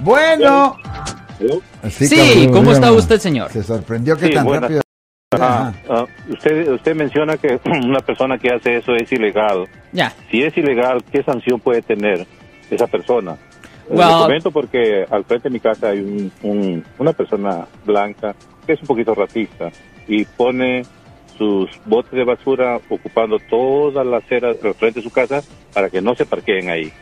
Bueno. Sí, ¿cómo está usted, señor? Se sorprendió que Sí, tan rápido. Ah, ah, usted, usted menciona que una persona que hace eso es ilegal. Ya. Si es ilegal, ¿qué sanción puede tener esa persona? Eh, Well- Le comento porque al frente de mi casa hay un, un- una persona blanca que es un poquito racista y pone sus botes de basura ocupando toda la acera al frente de su casa para que no se parqueen ahí.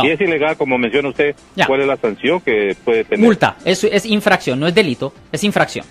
Si es ilegal, como menciona usted, Ya. ¿cuál es la sanción que puede tener? Multa, es, es infracción, no es delito, es infracción.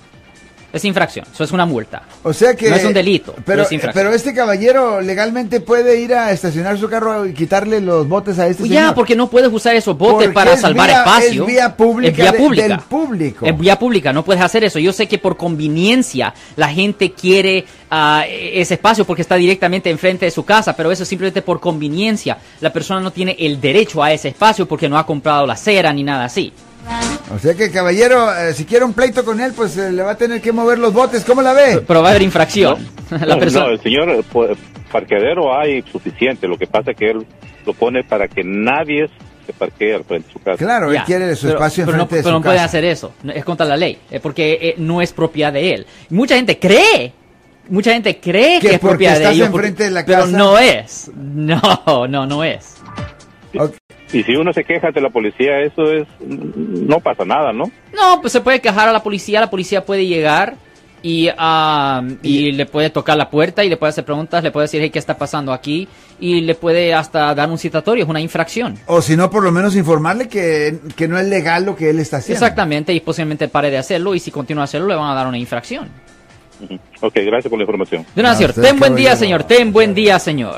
Es infracción, eso es una multa. O sea que. No es un delito, Pero, es infracción. pero este caballero legalmente puede ir a estacionar su carro y quitarle los botes a este ya, señor. porque no puedes usar esos botes Porque para es salvar vía- espacio. es vía pública Es vía de- pública. del público. Es vía pública, no puedes hacer eso. Yo sé que por conveniencia la gente quiere ah, ese espacio porque está directamente enfrente de su casa, pero eso es simplemente por conveniencia. La persona no tiene el derecho a ese espacio porque no ha comprado la cera ni nada así. O sea que, caballero, eh, si quiere un pleito con él, pues eh, le va a tener que mover los botes. ¿Cómo la ve? Pero va a haber infracción. La No, persona- no, el señor, eh, pu- parqueadero hay suficiente. Lo que pasa es que él lo pone para que nadie se parquee al frente de su casa. Claro, él quiere su pero- espacio pero no, enfrente de pero su no puede casa. hacer eso, es contra la ley, porque eh, no es propiedad de él. Mucha gente cree, mucha gente cree Que que, es propiedad de estás ellos, enfrente de la pero casa- no es. No, no, no es. Y si uno se queja de la policía, eso es. No pasa nada, ¿no? No, pues se puede quejar a la policía, la policía puede llegar y, ah, y le puede tocar la puerta y le puede hacer preguntas, le puede decir, hey, ¿qué está pasando aquí? Y le puede hasta dar un citatorio, es una infracción. O si no, por lo menos informarle que, que no es legal lo que él está haciendo. Exactamente, y posiblemente pare de hacerlo y si continúa a hacerlo le van a dar una infracción. Ok, gracias por la información. De nada, señor. Ten buen día, señor. Ten buen día, señor.